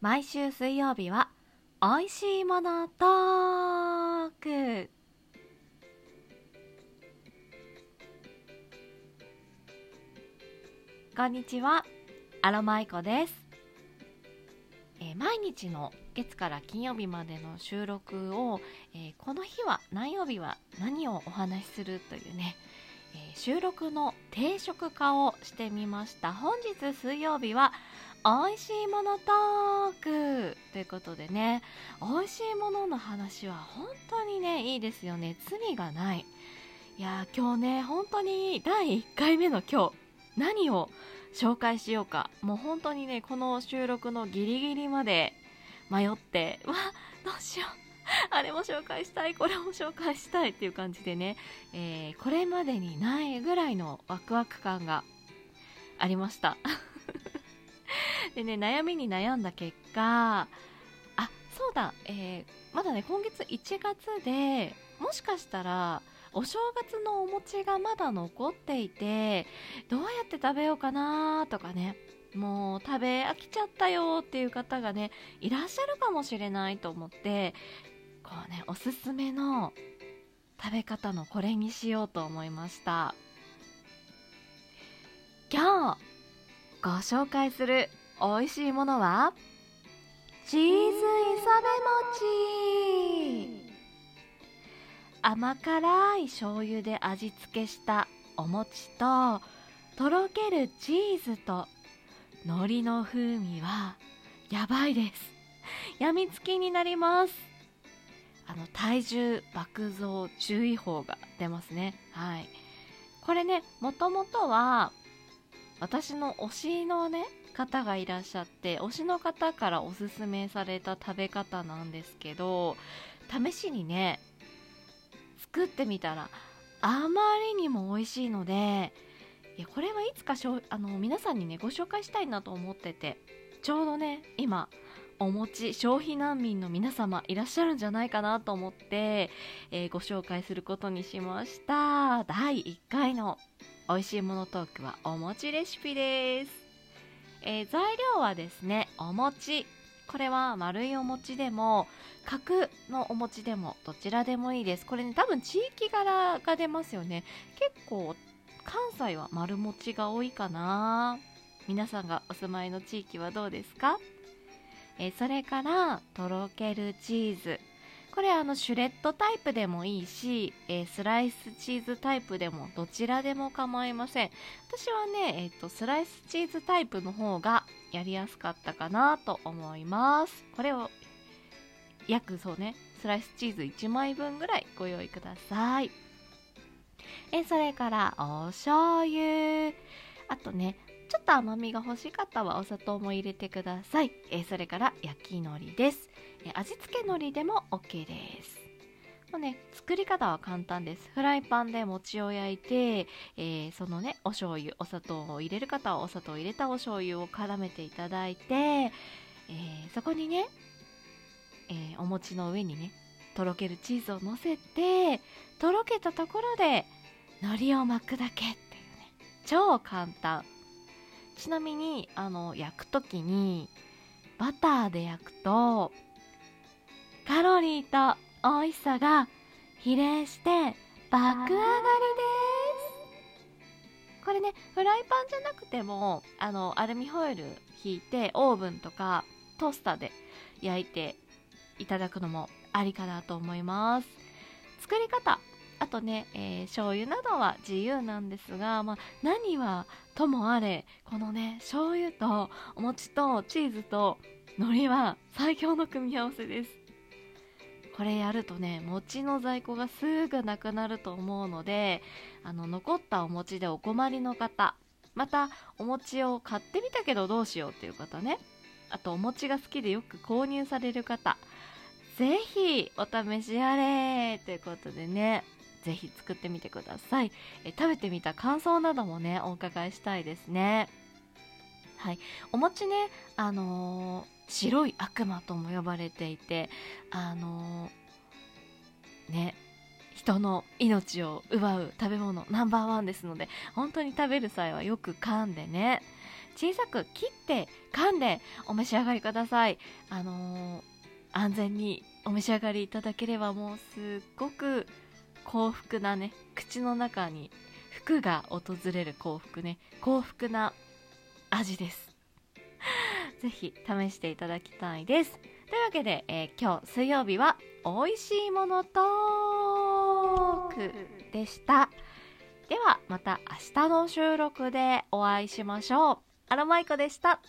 毎週水曜日は「おいしいものトーク」こんにちはアロマイコです、えー毎日の月から金曜日までの収録を、えーこの日は何曜日は何をお話しするというね、えー収録の定食化をしてみました。本日水曜日は美味しいものトークということでね美味しいものの話は本当にねいいですよね。罪がない。いやー今日ね本当に第1回目の今日何を紹介しようか。もう本当にねこの収録のギリギリまで迷ってわどうしよう。あれも紹介したい。これも紹介したいっていう感じでね、えーこれまでにないぐらいのワクワク感がありました。でね悩みに悩んだ結果あそうだ、えーまだね今月1月でもしかしたらお正月のお餅がまだ残っていてどうやって食べようかなとかねもう食べ飽きちゃったよっていう方がねいらっしゃるかもしれないと思ってこうねおすすめの食べ方のこれにしようと思いました。今日ご紹介する美味しいものは？チーズイサベ餅甘辛い醤油で味付けしたお餅ととろけるチーズと海苔の風味はやばいです。やみつきになります。あの体重爆増注意報が出ますね。はい。これねもともとは私の推しのね方がいらっしゃって推しの方からおすすめされた食べ方なんですけど試しにね作ってみたらあまりにも美味しいのでいやこれはいつかしょあの皆さんにねご紹介したいなと思っててちょうどね今お餅消費難民の皆様いらっしゃるんじゃないかなと思って、えーご紹介することにしました。第1回の美味しいものトークはお餅レシピです、えー材料はですねお餅。これは丸いお餅でも角のお餅でもどちらでもいいです。これね多分地域柄が出ますよね。結構関西は丸餅が多いかな。皆さんがお住まいの地域はどうですか？えーそれからとろけるチーズ。これあのシュレッドタイプでもいいし、えースライスチーズタイプでもどちらでも構いません。私はね、えーとスライスチーズタイプの方がやりやすかったかなと思います。これを約そうねスライスチーズ1枚分ぐらいご用意ください。えそれからお醤油。あとねちょっと甘みが欲しい方はお砂糖も入れてください。えそれから焼き海苔です。え味付け海苔でも OK です。もうね、作り方は簡単です。フライパンで餅を焼いて、えーそのね、お醤油、お砂糖を入れる方はお砂糖を入れたお醤油を絡めていただいて、えそこにね、えお餅の上にねとろけるチーズをのせてとろけたところで海苔を巻くだけっていうね。超簡単。ちなみにあの焼く時にバターで焼くとカロリーと美味しさが比例して爆上がりです。これねフライパンじゃなくてもあのアルミホイル引いてオーブンとかトースターで焼いていただくのもありかなと思います。作り方。あとね、えー醤油などは自由なんですが、まあ、何はともあれこのね醤油とお餅とチーズと海苔は最強の組み合わせです。これやるとね餅の在庫がすぐなくなると思うのであの残ったお餅でお困りの方またお餅を買ってみたけどどうしようっていう方ね。あとお餅が好きでよく購入される方ぜひお試しあれということでね。ぜひ作ってみてください。え食べてみた感想などもねお伺いしたいですね。はい。お餅ねあのー白い悪魔とも呼ばれていてあのーね人の命を奪う食べ物ナンバーワンですので本当に食べる際はよく噛んでね小さく切って噛んでお召し上がりください。あのー、安全にお召し上がりいただければもうすっごく幸福なね口の中に福が訪れる幸福ね。幸福な味です。ぜひ試していただきたいです。というわけで、えー、今日水曜日は美味しいものトークでした。ではまた明日の収録でお会いしましょう。アロマイコでした。